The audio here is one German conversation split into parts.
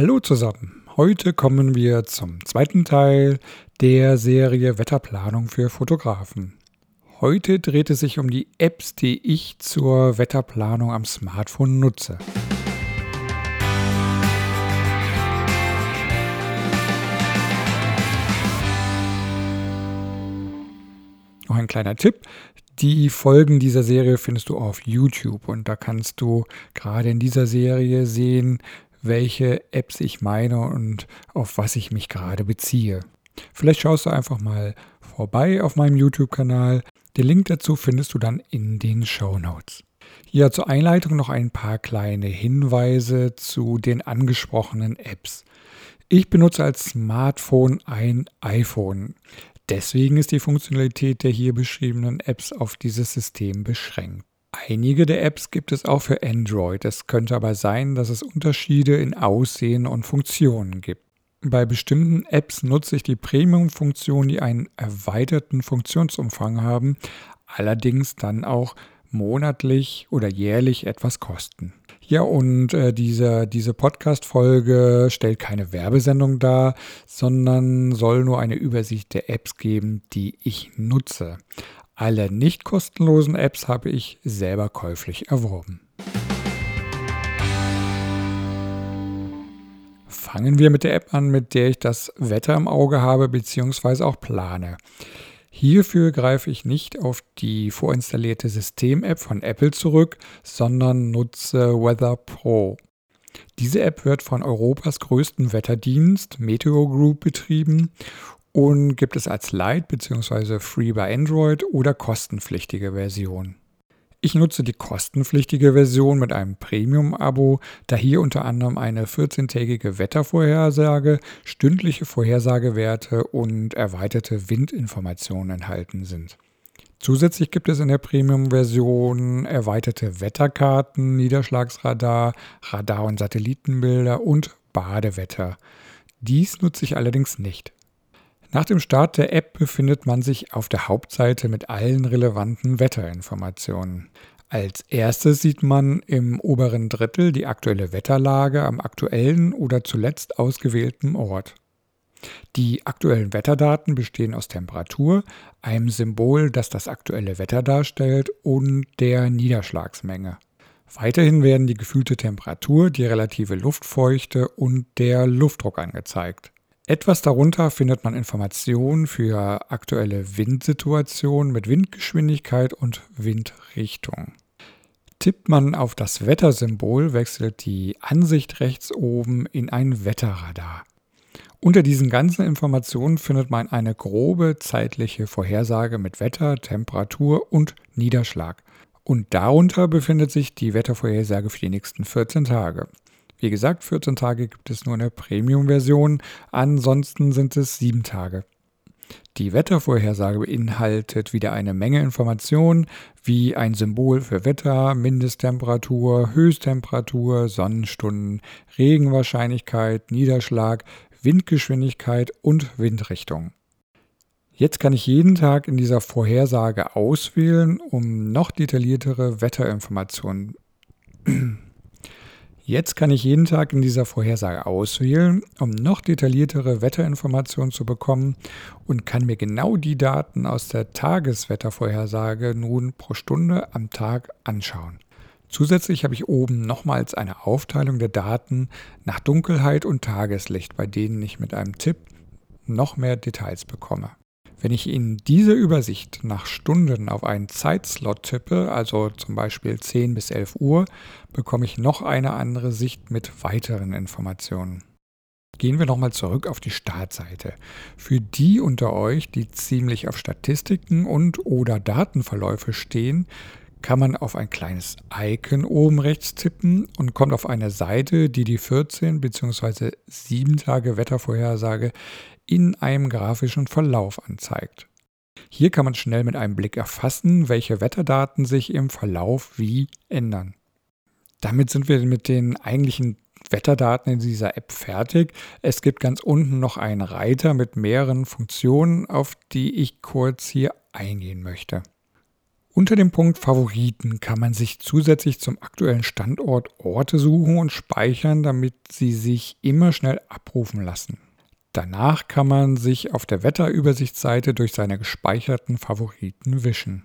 Hallo zusammen. Heute kommen wir zum zweiten Teil der Serie Wetterplanung für Fotografen. Heute dreht es sich um die Apps, die ich zur Wetterplanung am Smartphone nutze. Noch ein kleiner Tipp. Die Folgen dieser Serie findest du auf YouTube und da kannst du gerade in dieser Serie sehen, welche Apps ich meine und auf was ich mich gerade beziehe. Vielleicht schaust du einfach mal vorbei auf meinem YouTube-Kanal. Den Link dazu findest du dann in den Show Notes. Hier zur Einleitung noch ein paar kleine Hinweise zu den angesprochenen Apps. Ich benutze als Smartphone ein iPhone. Deswegen ist die Funktionalität der hier beschriebenen Apps auf dieses System beschränkt. Einige der Apps gibt es auch für Android. Es könnte aber sein, dass es Unterschiede in Aussehen und Funktionen gibt. Bei bestimmten Apps nutze ich die Premium-Funktionen, die einen erweiterten Funktionsumfang haben, allerdings dann auch monatlich oder jährlich etwas kosten. Ja, und äh, diese, diese Podcast-Folge stellt keine Werbesendung dar, sondern soll nur eine Übersicht der Apps geben, die ich nutze. Alle nicht kostenlosen Apps habe ich selber käuflich erworben. Fangen wir mit der App an, mit der ich das Wetter im Auge habe bzw. auch plane. Hierfür greife ich nicht auf die vorinstallierte System-App von Apple zurück, sondern nutze Weather Pro. Diese App wird von Europas größten Wetterdienst Meteo Group betrieben und gibt es als Light bzw. Free bei Android oder kostenpflichtige Version. Ich nutze die kostenpflichtige Version mit einem Premium-Abo, da hier unter anderem eine 14-tägige Wettervorhersage, stündliche Vorhersagewerte und erweiterte Windinformationen enthalten sind. Zusätzlich gibt es in der Premium-Version erweiterte Wetterkarten, Niederschlagsradar, Radar- und Satellitenbilder und Badewetter. Dies nutze ich allerdings nicht. Nach dem Start der App befindet man sich auf der Hauptseite mit allen relevanten Wetterinformationen. Als erstes sieht man im oberen Drittel die aktuelle Wetterlage am aktuellen oder zuletzt ausgewählten Ort. Die aktuellen Wetterdaten bestehen aus Temperatur, einem Symbol, das das aktuelle Wetter darstellt, und der Niederschlagsmenge. Weiterhin werden die gefühlte Temperatur, die relative Luftfeuchte und der Luftdruck angezeigt. Etwas darunter findet man Informationen für aktuelle Windsituationen mit Windgeschwindigkeit und Windrichtung. Tippt man auf das Wettersymbol, wechselt die Ansicht rechts oben in ein Wetterradar. Unter diesen ganzen Informationen findet man eine grobe zeitliche Vorhersage mit Wetter, Temperatur und Niederschlag. Und darunter befindet sich die Wettervorhersage für die nächsten 14 Tage. Wie gesagt, 14 Tage gibt es nur in der Premium-Version, ansonsten sind es 7 Tage. Die Wettervorhersage beinhaltet wieder eine Menge Informationen, wie ein Symbol für Wetter, Mindesttemperatur, Höchsttemperatur, Sonnenstunden, Regenwahrscheinlichkeit, Niederschlag, Windgeschwindigkeit und Windrichtung. Jetzt kann ich jeden Tag in dieser Vorhersage auswählen, um noch detailliertere Wetterinformationen Jetzt kann ich jeden Tag in dieser Vorhersage auswählen, um noch detailliertere Wetterinformationen zu bekommen und kann mir genau die Daten aus der Tageswettervorhersage nun pro Stunde am Tag anschauen. Zusätzlich habe ich oben nochmals eine Aufteilung der Daten nach Dunkelheit und Tageslicht, bei denen ich mit einem Tipp noch mehr Details bekomme. Wenn ich in diese Übersicht nach Stunden auf einen Zeitslot tippe, also zum Beispiel 10 bis 11 Uhr, bekomme ich noch eine andere Sicht mit weiteren Informationen. Gehen wir nochmal zurück auf die Startseite. Für die unter euch, die ziemlich auf Statistiken und oder Datenverläufe stehen, kann man auf ein kleines Icon oben rechts tippen und kommt auf eine Seite, die die 14 bzw. 7 Tage Wettervorhersage in einem grafischen Verlauf anzeigt. Hier kann man schnell mit einem Blick erfassen, welche Wetterdaten sich im Verlauf wie ändern. Damit sind wir mit den eigentlichen Wetterdaten in dieser App fertig. Es gibt ganz unten noch einen Reiter mit mehreren Funktionen, auf die ich kurz hier eingehen möchte. Unter dem Punkt Favoriten kann man sich zusätzlich zum aktuellen Standort Orte suchen und speichern, damit sie sich immer schnell abrufen lassen. Danach kann man sich auf der Wetterübersichtsseite durch seine gespeicherten Favoriten wischen.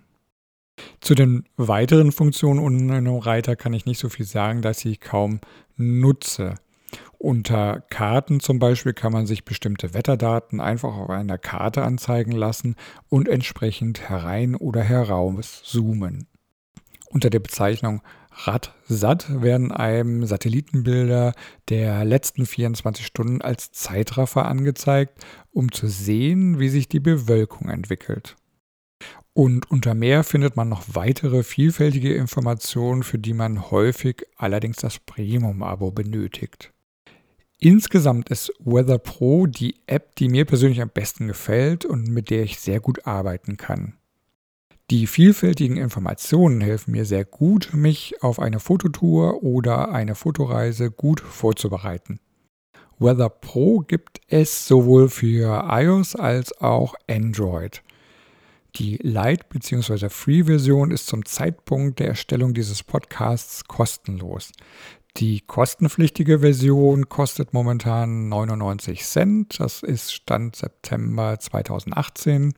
Zu den weiteren Funktionen unten in dem Reiter kann ich nicht so viel sagen, dass ich kaum nutze. Unter Karten zum Beispiel kann man sich bestimmte Wetterdaten einfach auf einer Karte anzeigen lassen und entsprechend herein oder heraus zoomen. Unter der Bezeichnung RAD-SAT werden einem Satellitenbilder der letzten 24 Stunden als Zeitraffer angezeigt, um zu sehen, wie sich die Bewölkung entwickelt. Und unter mehr findet man noch weitere vielfältige Informationen, für die man häufig allerdings das Premium-Abo benötigt. Insgesamt ist Weather Pro die App, die mir persönlich am besten gefällt und mit der ich sehr gut arbeiten kann. Die vielfältigen Informationen helfen mir sehr gut, mich auf eine Fototour oder eine Fotoreise gut vorzubereiten. Weather Pro gibt es sowohl für iOS als auch Android. Die Light- bzw. Free-Version ist zum Zeitpunkt der Erstellung dieses Podcasts kostenlos. Die kostenpflichtige Version kostet momentan 99 Cent. Das ist Stand September 2018.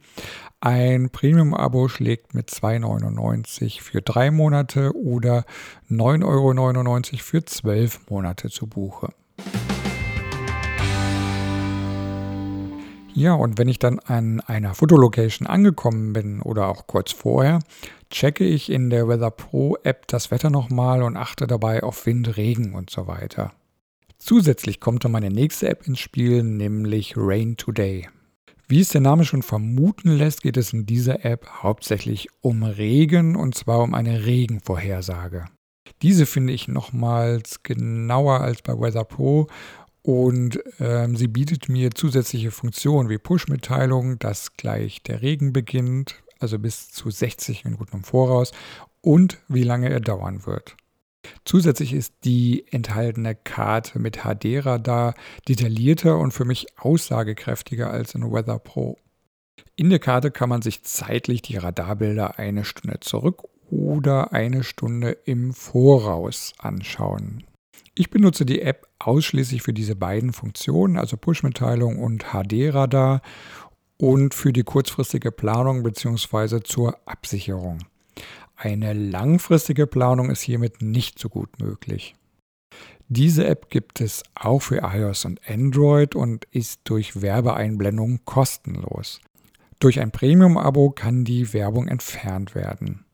Ein Premium-Abo schlägt mit 2,99 für drei Monate oder 9,99 Euro für zwölf Monate zu Buche. Ja, und wenn ich dann an einer Fotolocation angekommen bin oder auch kurz vorher, checke ich in der Weather Pro App das Wetter nochmal und achte dabei auf Wind, Regen und so weiter. Zusätzlich kommt dann meine nächste App ins Spiel, nämlich Rain Today. Wie es der Name schon vermuten lässt, geht es in dieser App hauptsächlich um Regen und zwar um eine Regenvorhersage. Diese finde ich nochmals genauer als bei Weather Pro und ähm, sie bietet mir zusätzliche Funktionen wie Push-Mitteilungen, dass gleich der Regen beginnt, also bis zu 60 Minuten im Voraus und wie lange er dauern wird. Zusätzlich ist die enthaltene Karte mit HD-Radar detaillierter und für mich aussagekräftiger als in Weather Pro. In der Karte kann man sich zeitlich die Radarbilder eine Stunde zurück oder eine Stunde im Voraus anschauen. Ich benutze die App ausschließlich für diese beiden Funktionen, also Push-Mitteilung und HD-Radar und für die kurzfristige Planung bzw. zur Absicherung. Eine langfristige Planung ist hiermit nicht so gut möglich. Diese App gibt es auch für iOS und Android und ist durch Werbeeinblendung kostenlos. Durch ein Premium-Abo kann die Werbung entfernt werden.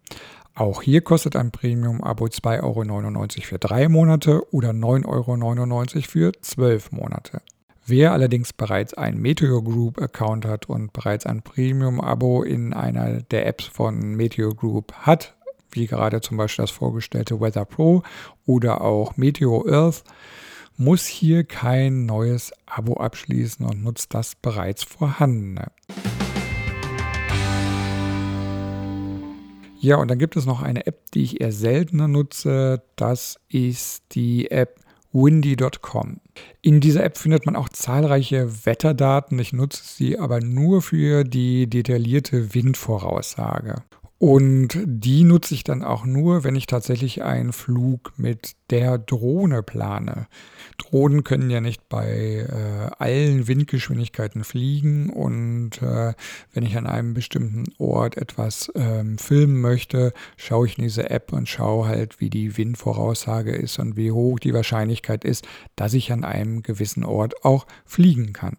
Auch hier kostet ein Premium-Abo 2,99 Euro für drei Monate oder 9,99 Euro für zwölf Monate. Wer allerdings bereits einen Meteor Group Account hat und bereits ein Premium-Abo in einer der Apps von Meteor Group hat, wie gerade zum Beispiel das vorgestellte Weather Pro oder auch Meteor Earth, muss hier kein neues Abo abschließen und nutzt das bereits vorhandene. Ja, und dann gibt es noch eine App, die ich eher seltener nutze. Das ist die App windy.com. In dieser App findet man auch zahlreiche Wetterdaten. Ich nutze sie aber nur für die detaillierte Windvoraussage. Und die nutze ich dann auch nur, wenn ich tatsächlich einen Flug mit der Drohne plane. Drohnen können ja nicht bei äh, allen Windgeschwindigkeiten fliegen und äh, wenn ich an einem bestimmten Ort etwas ähm, filmen möchte, schaue ich in diese App und schaue halt, wie die Windvoraussage ist und wie hoch die Wahrscheinlichkeit ist, dass ich an einem gewissen Ort auch fliegen kann.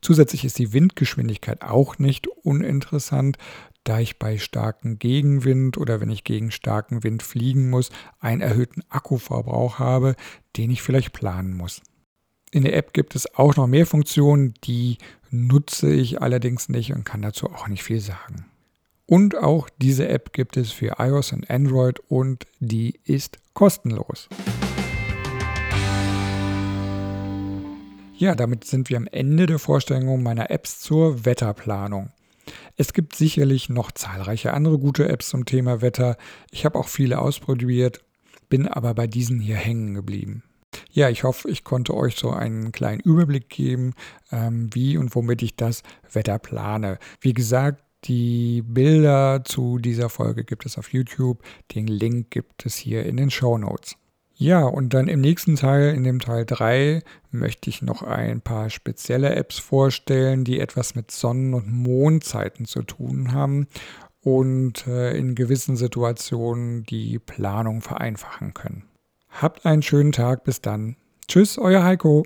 Zusätzlich ist die Windgeschwindigkeit auch nicht uninteressant, da ich bei starkem Gegenwind oder wenn ich gegen starken Wind fliegen muss, einen erhöhten Akkuverbrauch habe, den ich vielleicht planen muss. In der App gibt es auch noch mehr Funktionen, die nutze ich allerdings nicht und kann dazu auch nicht viel sagen. Und auch diese App gibt es für iOS und Android und die ist kostenlos. Ja, damit sind wir am Ende der Vorstellung meiner Apps zur Wetterplanung. Es gibt sicherlich noch zahlreiche andere gute Apps zum Thema Wetter. Ich habe auch viele ausprobiert, bin aber bei diesen hier hängen geblieben. Ja, ich hoffe, ich konnte euch so einen kleinen Überblick geben, ähm, wie und womit ich das Wetter plane. Wie gesagt, Die Bilder zu dieser Folge gibt es auf YouTube. Den Link gibt es hier in den Show Notes. Ja, und dann im nächsten Teil, in dem Teil 3, möchte ich noch ein paar spezielle Apps vorstellen, die etwas mit Sonnen- und Mondzeiten zu tun haben und äh, in gewissen Situationen die Planung vereinfachen können. Habt einen schönen Tag, bis dann. Tschüss, euer Heiko.